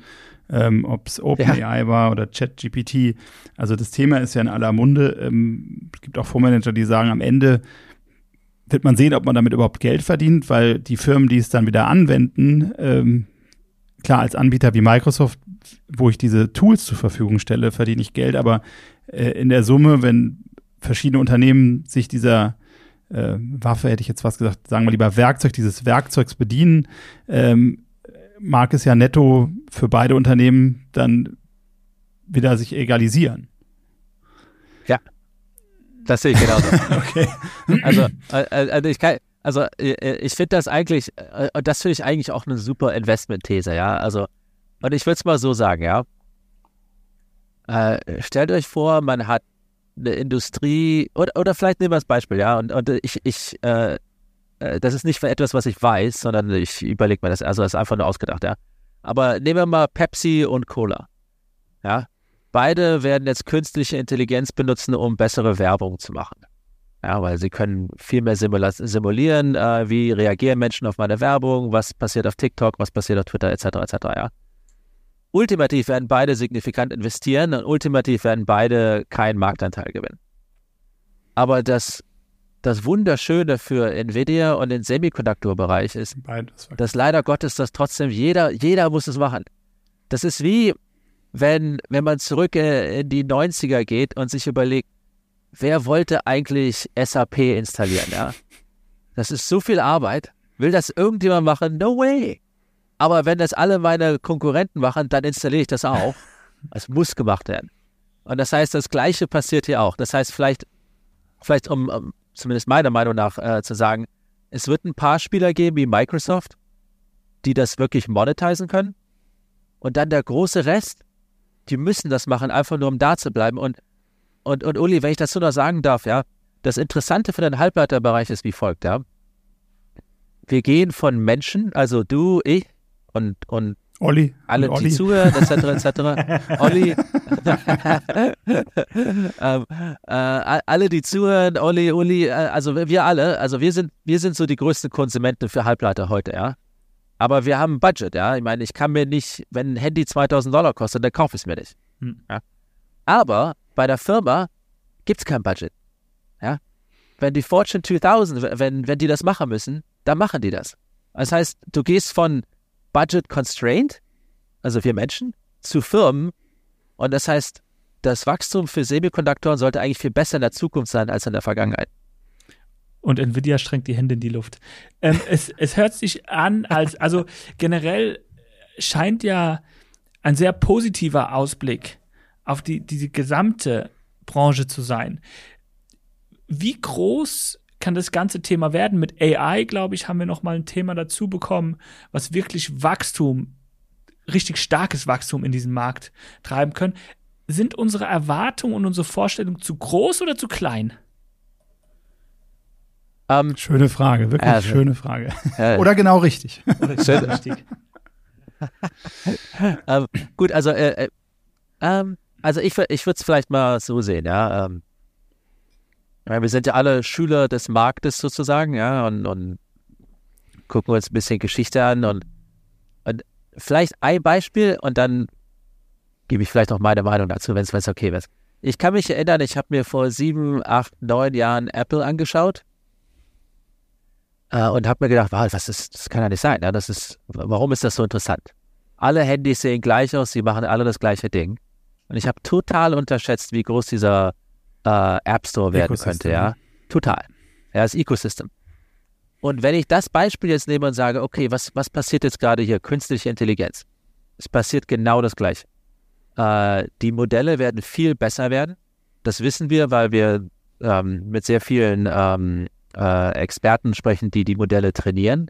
ähm, ob es OpenAI ja. war oder ChatGPT. Also das Thema ist ja in aller Munde. Ähm, es gibt auch Fondsmanager, die sagen, am Ende wird man sehen, ob man damit überhaupt Geld verdient, weil die Firmen, die es dann wieder anwenden, ähm, klar, als Anbieter wie Microsoft, wo ich diese Tools zur Verfügung stelle, verdiene ich Geld, aber äh, in der Summe, wenn verschiedene Unternehmen sich dieser äh, Waffe, hätte ich jetzt was gesagt, sagen wir lieber Werkzeug, dieses Werkzeugs bedienen, ähm, mag es ja netto für beide Unternehmen dann wieder sich egalisieren. Ja, das sehe ich genauso. (laughs) okay. Also, äh, also ich kann, also äh, ich finde das eigentlich, äh, das finde ich eigentlich auch eine super Investment-These, ja. Also, und ich würde es mal so sagen, ja. Äh, stellt euch vor, man hat eine Industrie, oder, oder vielleicht nehmen wir das Beispiel, ja, und, und ich, ich, äh, das ist nicht etwas, was ich weiß, sondern ich überlege mir das, also das ist einfach nur ausgedacht, ja. Aber nehmen wir mal Pepsi und Cola, ja. Beide werden jetzt künstliche Intelligenz benutzen, um bessere Werbung zu machen. Ja, weil sie können viel mehr simulieren, äh, wie reagieren Menschen auf meine Werbung, was passiert auf TikTok, was passiert auf Twitter, etc. etc. Ja. Ultimativ werden beide signifikant investieren und ultimativ werden beide keinen Marktanteil gewinnen. Aber das, das Wunderschöne für Nvidia und den Semiconductor-Bereich ist, dass leider Gottes das trotzdem jeder, jeder muss es machen. Das ist wie, wenn, wenn man zurück äh, in die 90er geht und sich überlegt, wer wollte eigentlich SAP installieren, ja? Das ist so viel Arbeit. Will das irgendjemand machen? No way. Aber wenn das alle meine Konkurrenten machen, dann installiere ich das auch. (laughs) Es muss gemacht werden. Und das heißt, das Gleiche passiert hier auch. Das heißt, vielleicht, vielleicht um, um zumindest meiner Meinung nach äh, zu sagen, es wird ein paar Spieler geben wie Microsoft, die das wirklich monetisieren können. Und dann der große Rest, die müssen das machen, einfach nur um da zu bleiben. Und, und, und Uli, wenn ich das so noch sagen darf, ja, das Interessante für den Halbleiterbereich ist wie folgt, ja. Wir gehen von Menschen, also du, ich, und, und Olli. Alle, und die zuhören, etc., etc. (laughs) Olli. (laughs) ähm, äh, alle, die zuhören, Olli, Uli, äh, also wir alle, also wir sind, wir sind so die größten Konsumenten für Halbleiter heute, ja. Aber wir haben ein Budget, ja. Ich meine, ich kann mir nicht, wenn ein Handy 2000 Dollar kostet, dann kaufe ich es mir nicht. Hm. Ja? Aber bei der Firma gibt es kein Budget. Ja. Wenn die Fortune 2000, wenn, wenn die das machen müssen, dann machen die das. Das heißt, du gehst von Budget Constraint, also wir Menschen, zu Firmen. Und das heißt, das Wachstum für Semikonduktoren sollte eigentlich viel besser in der Zukunft sein als in der Vergangenheit. Und Nvidia strengt die Hände in die Luft. Ähm, es, es hört sich an, als, also generell scheint ja ein sehr positiver Ausblick auf die, diese gesamte Branche zu sein. Wie groß kann das ganze Thema werden. Mit AI, glaube ich, haben wir noch mal ein Thema dazu bekommen, was wirklich Wachstum, richtig starkes Wachstum in diesem Markt treiben können. Sind unsere Erwartungen und unsere Vorstellungen zu groß oder zu klein? Um, ähm, schöne Frage, wirklich also, schöne Frage. Äh, (laughs) oder genau richtig. (laughs) Oder genau (laughs) richtig. ähm, gut, also, äh, äh, ähm, also ich, ich würde es vielleicht mal so sehen, ja. Ähm, wir sind ja alle Schüler des Marktes sozusagen, ja, und, und gucken uns ein bisschen Geschichte an und, und vielleicht ein Beispiel und dann gebe ich vielleicht noch meine Meinung dazu, wenn es okay ist. Ich kann mich erinnern, ich habe mir vor sieben, acht, neun Jahren Apple angeschaut äh, und habe mir gedacht, wow, was ist, das kann ja nicht sein. Ja? Das ist, warum ist das so interessant? Alle Handys sehen gleich aus, sie machen alle das gleiche Ding. Und ich habe total unterschätzt, wie groß dieser äh, App Store werden Ecosystem. könnte, ja. Total. Ja, das Ecosystem. Und wenn ich das Beispiel jetzt nehme und sage, okay, was, was passiert jetzt gerade hier? Künstliche Intelligenz. Es passiert genau das Gleiche. Äh, die Modelle werden viel besser werden. Das wissen wir, weil wir ähm, mit sehr vielen ähm, äh, Experten sprechen, die die Modelle trainieren.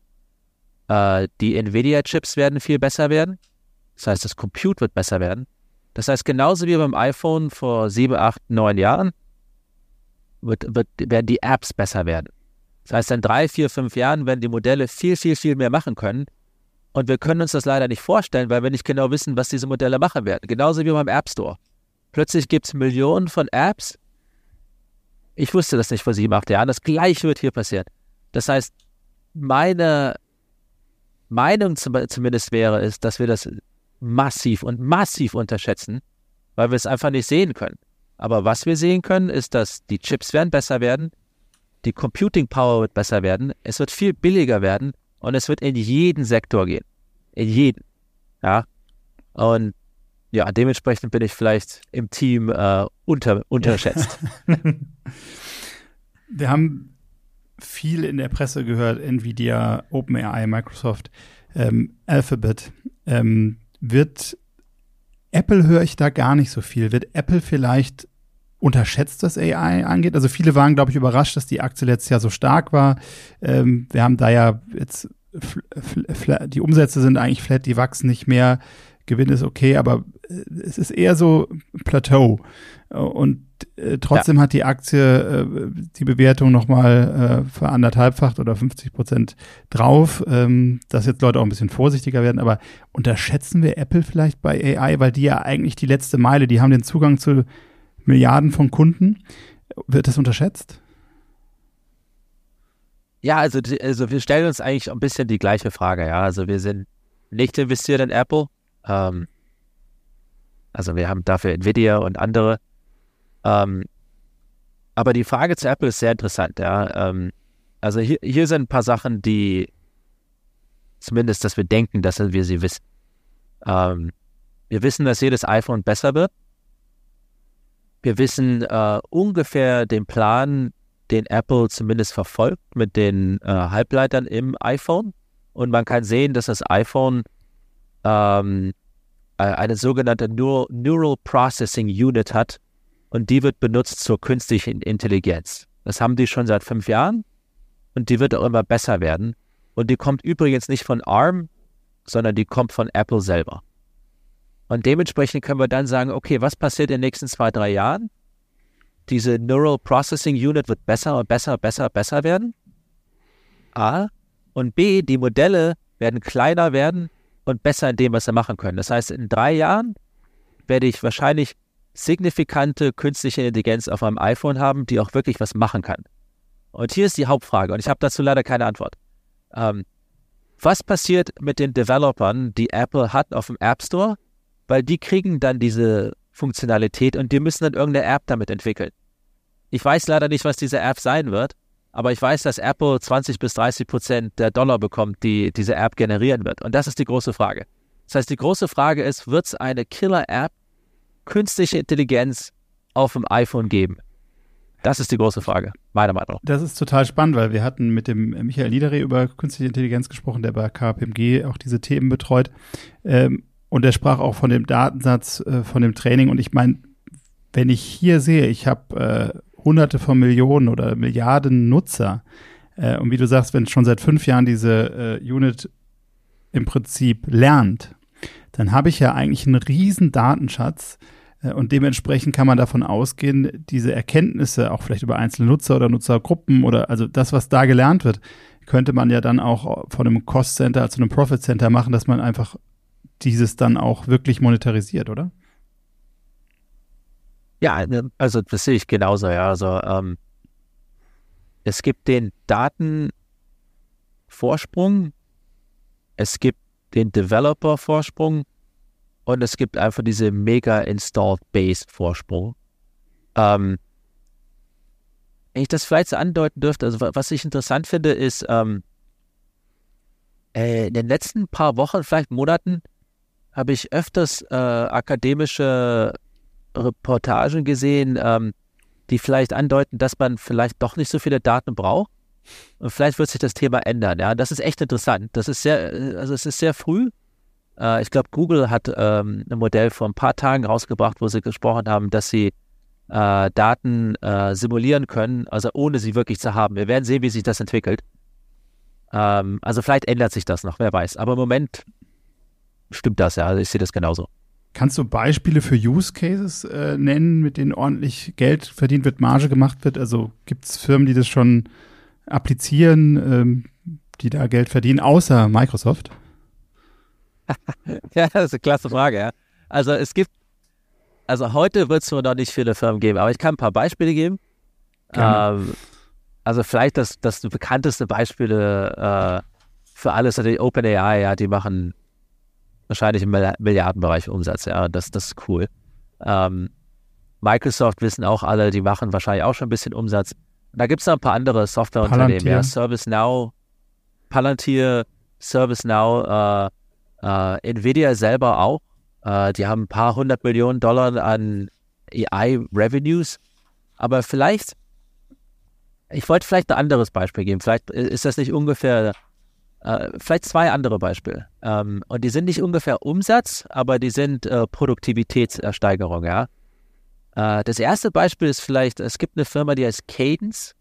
Äh, die Nvidia-Chips werden viel besser werden. Das heißt, das Compute wird besser werden. Das heißt, genauso wie beim iPhone vor sieben, acht, neun Jahren, wird, wird, werden die Apps besser werden. Das heißt, in drei, vier, fünf Jahren werden die Modelle viel, viel, viel mehr machen können. Und wir können uns das leider nicht vorstellen, weil wir nicht genau wissen, was diese Modelle machen werden. Genauso wie beim App Store. Plötzlich gibt es Millionen von Apps. Ich wusste das nicht vor sieben, acht Jahren. Das gleiche wird hier passieren. Das heißt, meine Meinung zumindest wäre, ist, dass wir das massiv und massiv unterschätzen, weil wir es einfach nicht sehen können. Aber was wir sehen können, ist, dass die Chips werden besser werden, die Computing Power wird besser werden, es wird viel billiger werden und es wird in jeden Sektor gehen. In jeden. Ja. Und ja, dementsprechend bin ich vielleicht im Team äh, unter, unterschätzt. (laughs) Wir haben viel in der Presse gehört, Nvidia, OpenAI, Microsoft, ähm, Alphabet. Ähm, wird Apple höre ich da gar nicht so viel. Wird Apple vielleicht unterschätzt, was AI angeht? Also viele waren, glaube ich, überrascht, dass die Aktie letztes Jahr so stark war. Ähm, wir haben da ja jetzt die Umsätze sind eigentlich flat, die wachsen nicht mehr. Gewinn ist okay, aber äh, es ist eher so Plateau. Und äh, trotzdem ja. hat die Aktie äh, die Bewertung nochmal äh, veranderthalbfacht oder 50 Prozent drauf, ähm, dass jetzt Leute auch ein bisschen vorsichtiger werden. Aber unterschätzen wir Apple vielleicht bei AI, weil die ja eigentlich die letzte Meile, die haben den Zugang zu Milliarden von Kunden. Wird das unterschätzt? Ja, also, also wir stellen uns eigentlich ein bisschen die gleiche Frage, ja. Also wir sind nicht investiert in Apple. Ähm, also wir haben dafür Nvidia und andere. Ähm, aber die Frage zu Apple ist sehr interessant, ja. Ähm, also hier, hier sind ein paar Sachen, die zumindest, dass wir denken, dass wir sie wissen. Ähm, wir wissen, dass jedes iPhone besser wird. Wir wissen äh, ungefähr den Plan, den Apple zumindest verfolgt mit den äh, Halbleitern im iPhone. Und man kann sehen, dass das iPhone ähm, äh, eine sogenannte Neural, Neural Processing Unit hat und die wird benutzt zur künstlichen Intelligenz. Das haben die schon seit fünf Jahren und die wird auch immer besser werden. Und die kommt übrigens nicht von ARM, sondern die kommt von Apple selber. Und dementsprechend können wir dann sagen, okay, was passiert in den nächsten zwei, drei Jahren? Diese Neural Processing Unit wird besser und besser, besser, besser werden. A. Und B, die Modelle werden kleiner werden und besser in dem, was sie machen können. Das heißt, in drei Jahren werde ich wahrscheinlich signifikante künstliche Intelligenz auf meinem iPhone haben, die auch wirklich was machen kann. Und hier ist die Hauptfrage, und ich habe dazu leider keine Antwort. Ähm, was passiert mit den Developern, die Apple hat auf dem App Store, weil die kriegen dann diese Funktionalität und die müssen dann irgendeine App damit entwickeln. Ich weiß leider nicht, was diese App sein wird, aber ich weiß, dass Apple 20 bis 30 Prozent der Dollar bekommt, die diese App generieren wird. Und das ist die große Frage. Das heißt, die große Frage ist, wird es eine Killer-App, künstliche Intelligenz auf dem iPhone geben? Das ist die große Frage, meiner Meinung nach. Das ist total spannend, weil wir hatten mit dem Michael Liederer über künstliche Intelligenz gesprochen, der bei KPMG auch diese Themen betreut. Ähm, und er sprach auch von dem Datensatz, äh, von dem Training. Und ich meine, wenn ich hier sehe, ich habe äh, hunderte von Millionen oder Milliarden Nutzer. Äh, und wie du sagst, wenn schon seit fünf Jahren diese äh, Unit im Prinzip lernt, dann habe ich ja eigentlich einen riesen Datenschatz. Äh, und dementsprechend kann man davon ausgehen, diese Erkenntnisse auch vielleicht über einzelne Nutzer oder Nutzergruppen oder also das, was da gelernt wird, könnte man ja dann auch von einem Cost Center zu einem Profit Center machen, dass man einfach dieses dann auch wirklich monetarisiert, oder? Ja, ne, also das sehe ich genauso, ja. Also ähm, es gibt den Datenvorsprung, es gibt den Developer-Vorsprung und es gibt einfach diese mega Installed Base-Vorsprung. Ähm, wenn ich das vielleicht so andeuten dürfte, also was ich interessant finde, ist, ähm, äh, in den letzten paar Wochen, vielleicht Monaten, habe ich öfters äh, akademische Reportagen gesehen, ähm, die vielleicht andeuten, dass man vielleicht doch nicht so viele Daten braucht. Und vielleicht wird sich das Thema ändern. Ja, das ist echt interessant. Das ist sehr, also es ist sehr früh. Äh, ich glaube, Google hat ähm, ein Modell vor ein paar Tagen rausgebracht, wo sie gesprochen haben, dass sie äh, Daten äh, simulieren können, also ohne sie wirklich zu haben. Wir werden sehen, wie sich das entwickelt. Ähm, also vielleicht ändert sich das noch, wer weiß. Aber im Moment stimmt das ja. Also ich sehe das genauso. Kannst du Beispiele für Use Cases äh, nennen, mit denen ordentlich Geld verdient wird, Marge gemacht wird? Also gibt es Firmen, die das schon applizieren, ähm, die da Geld verdienen, außer Microsoft? (laughs) ja, das ist eine klasse Frage, ja. Also es gibt, also heute wird es noch nicht viele Firmen geben, aber ich kann ein paar Beispiele geben. Ähm, also vielleicht das, das bekannteste Beispiel äh, für alles natürlich OpenAI, ja, die machen wahrscheinlich im Milliardenbereich Umsatz, ja, das, das ist cool. Ähm, Microsoft wissen auch alle, die machen wahrscheinlich auch schon ein bisschen Umsatz. Da gibt es noch ein paar andere Softwareunternehmen, ja. ServiceNow, Palantir, ServiceNow, äh, äh, Nvidia selber auch. Äh, die haben ein paar hundert Millionen Dollar an AI-Revenues. Aber vielleicht, ich wollte vielleicht ein anderes Beispiel geben. Vielleicht ist das nicht ungefähr, äh, vielleicht zwei andere Beispiele. Ähm, und die sind nicht ungefähr Umsatz, aber die sind äh, Produktivitätssteigerung, ja. Äh, das erste Beispiel ist vielleicht, es gibt eine Firma, die heißt Cadence.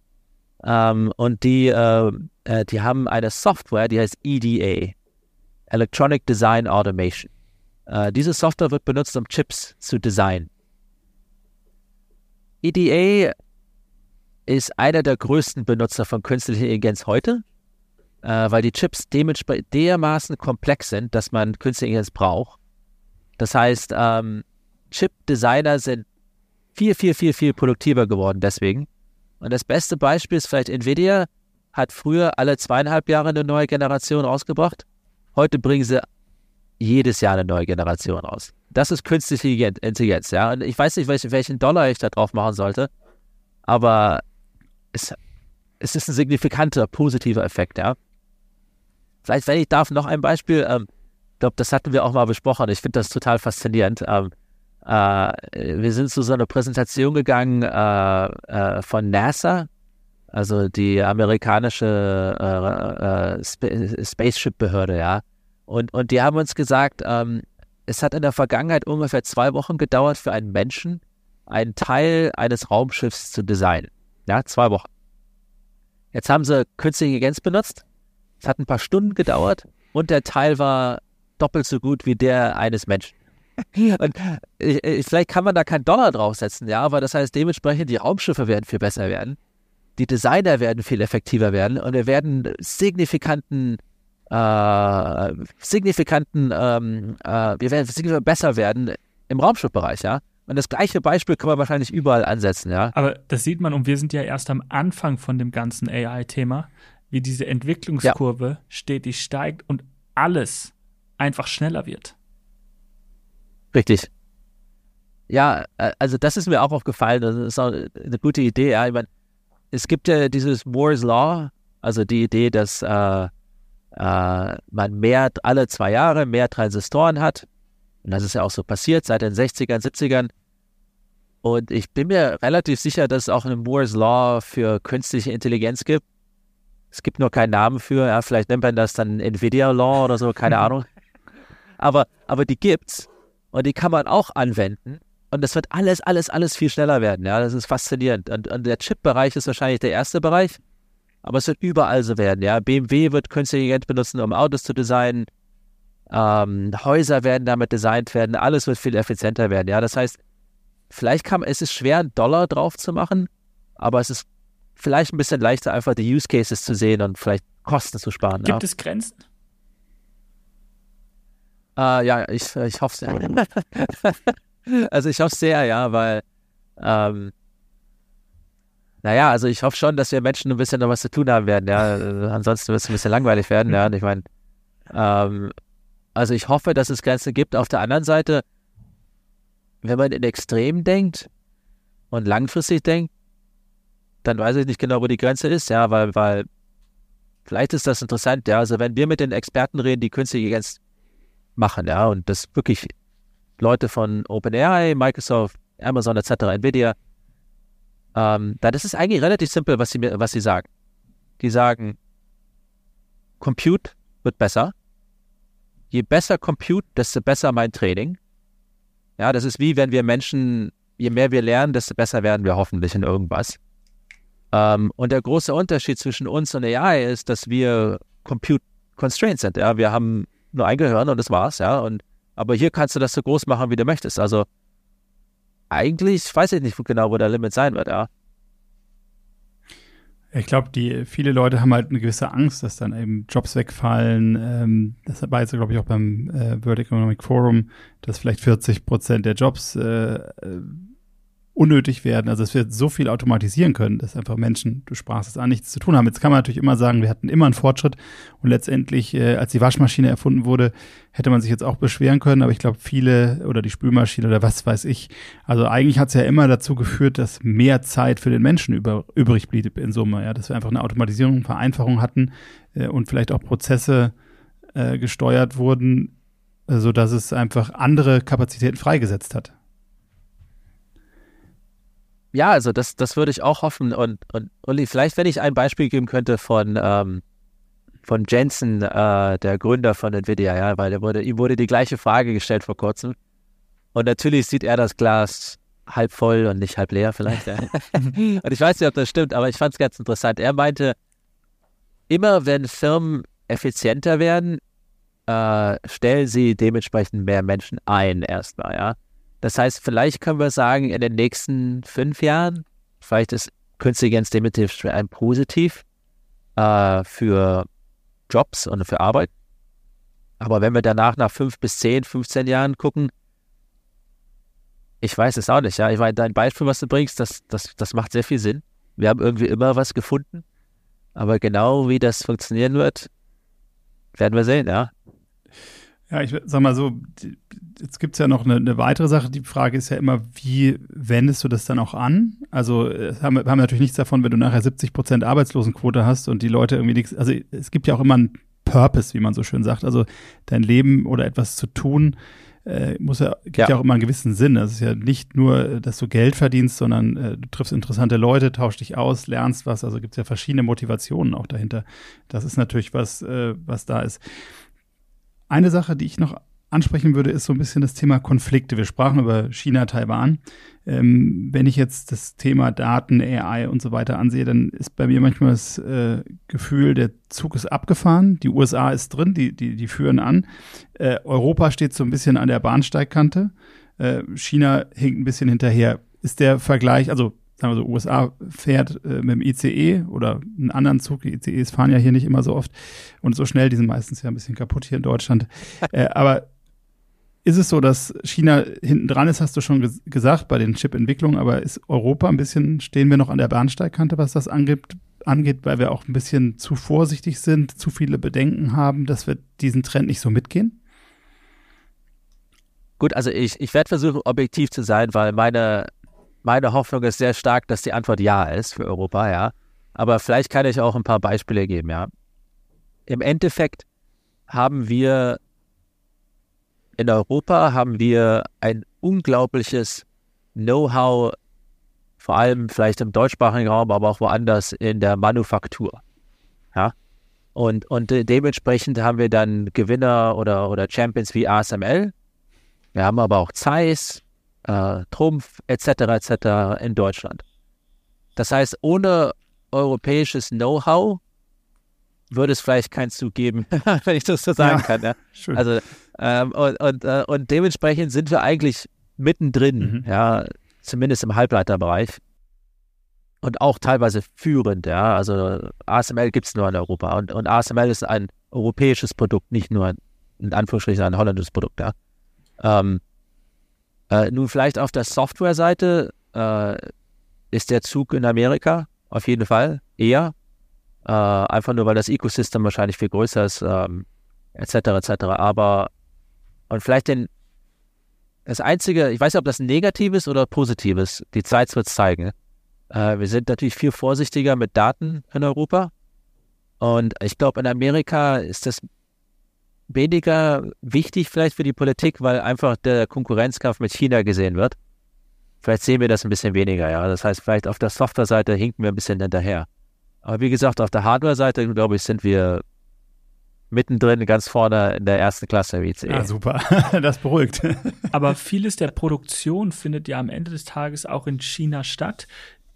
Ähm, und die, äh, äh, die haben eine Software, die heißt EDA, Electronic Design Automation. Äh, diese Software wird benutzt, um Chips zu designen. EDA ist einer der größten Benutzer von künstlicher Intelligenz heute, äh, weil die Chips dementsprechend dermaßen komplex sind, dass man künstliche Intelligenz braucht. Das heißt, ähm, Chip-Designer sind viel, viel, viel, viel produktiver geworden deswegen. Und das beste Beispiel ist vielleicht Nvidia, hat früher alle zweieinhalb Jahre eine neue Generation rausgebracht. Heute bringen sie jedes Jahr eine neue Generation raus. Das ist künstliche Intelligenz, ja. Und ich weiß nicht, welchen, welchen Dollar ich da drauf machen sollte, aber es, es ist ein signifikanter, positiver Effekt, ja. Vielleicht, wenn ich darf, noch ein Beispiel. Ähm, ich glaube, das hatten wir auch mal besprochen. Ich finde das total faszinierend. Ähm, äh, wir sind zu so einer Präsentation gegangen äh, äh, von NASA, also die amerikanische äh, äh, Sp Spaceship-Behörde, ja. Und, und die haben uns gesagt, ähm, es hat in der Vergangenheit ungefähr zwei Wochen gedauert für einen Menschen, einen Teil eines Raumschiffs zu designen. Ja, zwei Wochen. Jetzt haben sie künstliche Intelligenz benutzt. Es hat ein paar Stunden gedauert und der Teil war doppelt so gut wie der eines Menschen. (laughs) Und ich, ich, vielleicht kann man da keinen Dollar draufsetzen, ja, aber das heißt dementsprechend, die Raumschiffe werden viel besser werden, die Designer werden viel effektiver werden und wir werden signifikanten, äh, signifikanten, ähm, äh, wir werden signifikant besser werden im Raumschiffbereich, ja. Und das gleiche Beispiel kann man wahrscheinlich überall ansetzen, ja. Aber das sieht man, und wir sind ja erst am Anfang von dem ganzen AI-Thema, wie diese Entwicklungskurve ja. stetig steigt und alles einfach schneller wird. Richtig. Ja, äh, also das ist mir auch aufgefallen. Das ist auch eine gute Idee. Ja. Ich meine, es gibt ja dieses Moore's Law, also die Idee, dass äh, äh, man mehr alle zwei Jahre mehr Transistoren hat. Und das ist ja auch so passiert seit den 60ern, 70ern. Und ich bin mir relativ sicher, dass es auch einen Moore's Law für künstliche Intelligenz gibt. Es gibt nur keinen Namen für, ja, vielleicht nennt man das dann Nvidia Law oder so, keine (laughs) Ahnung. Aber, aber die gibt's. Und die kann man auch anwenden. Und das wird alles, alles, alles viel schneller werden. Ja, das ist faszinierend. Und, und der Chip-Bereich ist wahrscheinlich der erste Bereich. Aber es wird überall so werden. Ja, BMW wird künstliche Intelligenz benutzen, um Autos zu designen. Ähm, Häuser werden damit designt werden. Alles wird viel effizienter werden. Ja, das heißt, vielleicht kann es ist schwer, einen Dollar drauf zu machen, aber es ist vielleicht ein bisschen leichter, einfach die Use Cases zu sehen und vielleicht Kosten zu sparen. Gibt ja. es Grenzen? Äh, ja, ich, ich hoffe sehr. (laughs) (laughs) also ich hoffe sehr, ja, weil ähm, naja, also ich hoffe schon, dass wir Menschen ein bisschen noch was zu tun haben werden, ja. Äh, ansonsten wird es ein bisschen langweilig werden, ja. Und ich meine, ähm, also ich hoffe, dass es Grenzen gibt. Auf der anderen Seite, wenn man in Extremen denkt und langfristig denkt, dann weiß ich nicht genau, wo die Grenze ist, ja, weil, weil vielleicht ist das interessant, ja. Also wenn wir mit den Experten reden, die künstliche Intelligenz machen, ja, und das wirklich Leute von OpenAI, Microsoft, Amazon etc., Nvidia, ähm, dann ist es eigentlich relativ simpel, was sie, was sie sagen. Die sagen, Compute wird besser. Je besser Compute, desto besser mein Training. Ja, das ist wie wenn wir Menschen, je mehr wir lernen, desto besser werden wir hoffentlich in irgendwas. Ähm, und der große Unterschied zwischen uns und AI ist, dass wir Compute constrained sind. Ja, wir haben nur ein Gehirn und das war's, ja. Und, aber hier kannst du das so groß machen, wie du möchtest. Also eigentlich weiß ich nicht genau, wo der Limit sein wird, ja. Ich glaube, die viele Leute haben halt eine gewisse Angst, dass dann eben Jobs wegfallen. Ähm, das war jetzt, glaube ich, auch beim äh, World Economic Forum, dass vielleicht 40 Prozent der Jobs äh, unnötig werden. Also dass wir so viel automatisieren können, dass einfach Menschen, du sprachst es an, nichts zu tun haben. Jetzt kann man natürlich immer sagen, wir hatten immer einen Fortschritt und letztendlich, äh, als die Waschmaschine erfunden wurde, hätte man sich jetzt auch beschweren können, aber ich glaube, viele oder die Spülmaschine oder was weiß ich. Also eigentlich hat es ja immer dazu geführt, dass mehr Zeit für den Menschen über, übrig blieb in Summe, ja, dass wir einfach eine Automatisierung, Vereinfachung hatten äh, und vielleicht auch Prozesse äh, gesteuert wurden, äh, so dass es einfach andere Kapazitäten freigesetzt hat ja, also das, das würde ich auch hoffen. Und, und Uli, vielleicht, wenn ich ein Beispiel geben könnte von, ähm, von Jensen, äh, der Gründer von Nvidia, ja, weil er wurde, ihm wurde die gleiche Frage gestellt vor kurzem. Und natürlich sieht er das Glas halb voll und nicht halb leer vielleicht. Ja. (laughs) und ich weiß nicht, ob das stimmt, aber ich fand es ganz interessant. Er meinte, immer wenn Firmen effizienter werden, äh, stellen sie dementsprechend mehr Menschen ein erstmal, ja. Das heißt, vielleicht können wir sagen, in den nächsten fünf Jahren, vielleicht ist künstliche Intelligenz ein Positiv äh, für Jobs und für Arbeit. Aber wenn wir danach nach fünf bis zehn, 15 Jahren gucken, ich weiß es auch nicht, ja. Ich meine, dein Beispiel, was du bringst, das, das, das macht sehr viel Sinn. Wir haben irgendwie immer was gefunden. Aber genau wie das funktionieren wird, werden wir sehen, ja. Ja, ich sag mal so, jetzt gibt es ja noch eine, eine, weitere Sache. Die Frage ist ja immer, wie wendest du das dann auch an? Also haben, haben natürlich nichts davon, wenn du nachher 70 Prozent Arbeitslosenquote hast und die Leute irgendwie nichts. Also es gibt ja auch immer einen Purpose, wie man so schön sagt. Also dein Leben oder etwas zu tun äh, muss ja, gibt ja. ja. auch immer einen gewissen Sinn. Es ist ja nicht nur, dass du Geld verdienst, sondern äh, du triffst interessante Leute, tauschst dich aus, lernst was. Also gibt es ja verschiedene Motivationen auch dahinter. Das ist natürlich was, äh, was da ist. Eine Sache, die ich noch ansprechen würde, ist so ein bisschen das Thema Konflikte. Wir sprachen über China, Taiwan. Ähm, wenn ich jetzt das Thema Daten, AI und so weiter ansehe, dann ist bei mir manchmal das äh, Gefühl, der Zug ist abgefahren, die USA ist drin, die, die, die führen an. Äh, Europa steht so ein bisschen an der Bahnsteigkante. Äh, China hinkt ein bisschen hinterher. Ist der Vergleich, also sagen wir so, USA fährt äh, mit dem ICE oder einen anderen Zug, die ICEs fahren ja hier nicht immer so oft und so schnell, die sind meistens ja ein bisschen kaputt hier in Deutschland. (laughs) Äh, aber ist es so, dass China hinten dran ist, hast du schon ges gesagt, bei den Chip-Entwicklungen, aber ist Europa ein bisschen, stehen wir noch an der Bahnsteigkante, was das angeht, angeht, weil wir auch ein bisschen zu vorsichtig sind, zu viele Bedenken haben, dass wir diesen Trend nicht so mitgehen? Gut, also ich, ich werde versuchen, objektiv zu sein, weil meine meine Hoffnung ist sehr stark, dass die Antwort ja ist für Europa, ja. Aber vielleicht kann ich auch ein paar Beispiele geben, ja. Im Endeffekt haben wir in Europa haben wir ein unglaubliches Know-how, vor allem vielleicht im deutschsprachigen Raum, aber auch woanders in der Manufaktur. Ja. Und, und dementsprechend haben wir dann Gewinner oder, oder Champions wie ASML. Wir haben aber auch Zeiss, äh, Trumpf etc. etc. in Deutschland. Das heißt, ohne europäisches Know-how würde es vielleicht keinen Zug geben, (laughs) wenn ich das so sagen ja, kann. Ja. (laughs) Also ähm, und, und, äh, und dementsprechend sind wir eigentlich mittendrin, mhm. ja, zumindest im Halbleiterbereich. Und auch teilweise führend, ja. Also ASML gibt es nur in Europa. Und, und ASML ist ein europäisches Produkt, nicht nur in Anführungsstrichen ein holländisches Produkt, ja. Ähm, äh, nun, vielleicht auf der Software-Seite äh, ist der Zug in Amerika auf jeden Fall eher. Äh, einfach nur, weil das Ecosystem wahrscheinlich viel größer ist, ähm, etc. etc. Aber und vielleicht den das einzige, ich weiß nicht, ob das negatives oder positives, die Zeit wird es zeigen. Äh, wir sind natürlich viel vorsichtiger mit Daten in Europa. Und ich glaube, in Amerika ist das weniger wichtig vielleicht für die Politik, weil einfach der Konkurrenzkampf mit China gesehen wird. Vielleicht sehen wir das ein bisschen weniger, ja. Das heißt, vielleicht auf der Software-Seite hinken wir ein bisschen hinterher. Aber wie gesagt, auf der Hardware-Seite, glaube ich, sind wir mittendrin, ganz vorne in der ersten Klasse WCE. Ah, super. (laughs) Das beruhigt. Aber vieles der Produktion findet ja am Ende des Tages auch in China statt.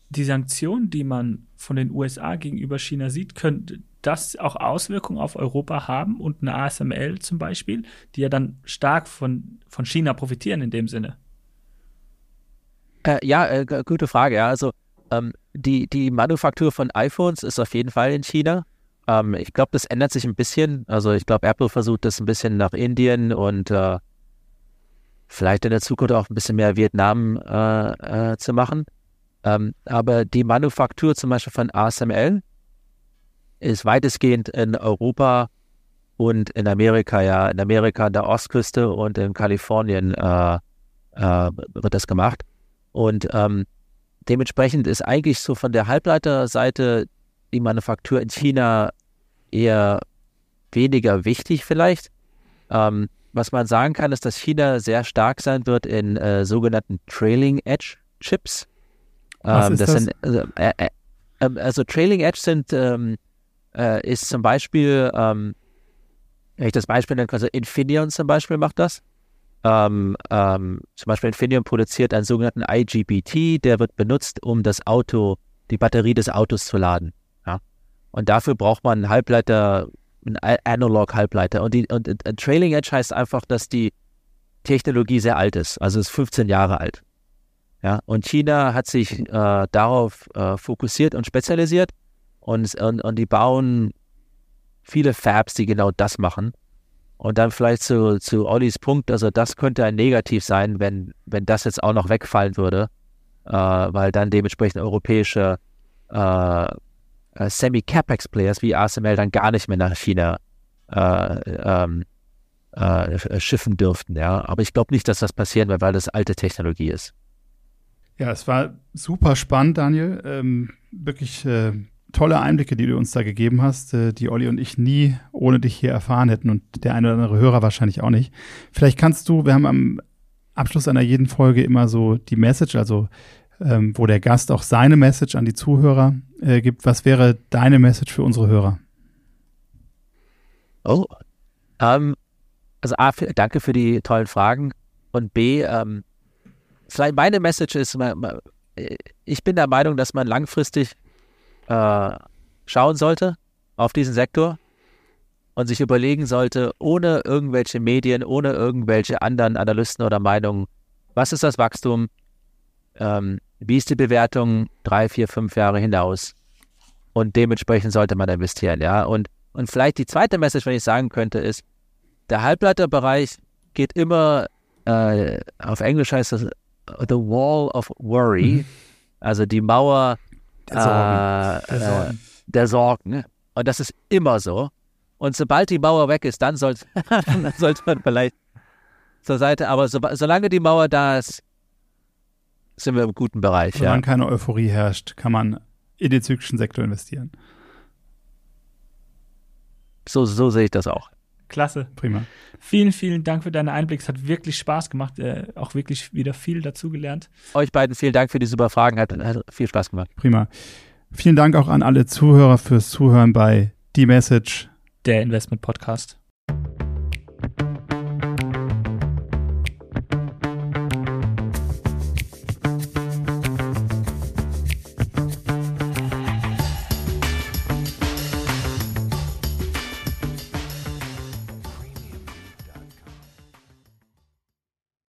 Die Sanktionen, die man von den USA gegenüber China sieht, können das auch Auswirkungen auf Europa haben und eine ASML zum Beispiel, die ja dann stark von, von China profitieren in dem Sinne? Äh, ja, äh, gute Frage. Ja. Also ähm, die, die Manufaktur von iPhones ist auf jeden Fall in China. Ähm, ich glaube, das ändert sich ein bisschen. Also ich glaube, Apple versucht das ein bisschen nach Indien und äh, vielleicht in der Zukunft auch ein bisschen mehr Vietnam äh, äh, zu machen. Ähm, aber die Manufaktur zum Beispiel von ASML ist weitestgehend in Europa und in Amerika, ja, in Amerika an der Ostküste und in Kalifornien äh, äh, wird das gemacht. Und ähm, dementsprechend ist eigentlich so von der Halbleiterseite die Manufaktur in China eher weniger wichtig vielleicht. Ähm, was man sagen kann, ist, dass China sehr stark sein wird in äh, sogenannten Trailing Edge Chips. Ähm, das, das? Sind, also, äh, äh, ähm, also, Trailing Edge sind ähm, äh, ist zum Beispiel, ähm, wenn ich das Beispiel nenne, also Infineon zum Beispiel macht das. Ähm, ähm, zum Beispiel Infineon produziert einen sogenannten IGBT, der wird benutzt, um das Auto, die Batterie des Autos zu laden. Ja? Und dafür braucht man einen Halbleiter, einen Analog-Halbleiter. Und, die, und, und Trailing Edge heißt einfach, dass die Technologie sehr alt ist, also ist 15 Jahre alt. Ja, und China hat sich äh, darauf äh, fokussiert und spezialisiert und, und, und die bauen viele Fabs, die genau das machen. Und dann vielleicht zu, zu Ollis Punkt, also das könnte ein Negativ sein, wenn, wenn das jetzt auch noch wegfallen würde, äh, weil dann dementsprechend europäische äh, äh, Semi-Capex-Players wie ASML dann gar nicht mehr nach China äh, ähm, äh, schiffen dürften. Ja? Aber ich glaube nicht, dass das passieren wird, weil das alte Technologie ist. Ja, es war super spannend, Daniel. Ähm, wirklich äh, tolle Einblicke, die du uns da gegeben hast, äh, die Olli und ich nie ohne dich hier erfahren hätten und der eine oder andere Hörer wahrscheinlich auch nicht. Vielleicht kannst du, wir haben am Abschluss einer jeden Folge immer so die Message, also ähm, wo der Gast auch seine Message an die Zuhörer äh, gibt. Was wäre deine Message für unsere Hörer? Oh, ähm, also A, danke für die tollen Fragen und B, ähm, vielleicht meine Message ist, ich bin der Meinung, dass man langfristig äh, schauen sollte auf diesen Sektor und sich überlegen sollte, ohne irgendwelche Medien, ohne irgendwelche anderen Analysten oder Meinungen, was ist das Wachstum, ähm, wie ist die Bewertung drei, vier, fünf Jahre hinaus und dementsprechend sollte man investieren, ja. Und, und vielleicht die zweite Message, wenn ich sagen könnte, ist, der Halbleiterbereich geht immer, äh, auf Englisch heißt das The Wall of Worry, mhm. also die Mauer der Sorgen. Äh, der, Sorgen. Äh, der Sorgen. Und das ist immer so. Und sobald die Mauer weg ist, dann, soll, (laughs) dann sollte man vielleicht zur Seite. Aber so, solange die Mauer da ist, sind wir im guten Bereich. Solange ja. keine Euphorie herrscht, kann man in den zyklischen Sektor investieren. So, so sehe ich das auch. Klasse. Prima. Vielen, vielen Dank für deine Einblicke. Es hat wirklich Spaß gemacht. Äh, auch wirklich wieder viel dazugelernt. Euch beiden vielen Dank für die super Fragen. Hat, hat viel Spaß gemacht. Prima. Vielen Dank auch an alle Zuhörer fürs Zuhören bei Die Message, der Investment Podcast.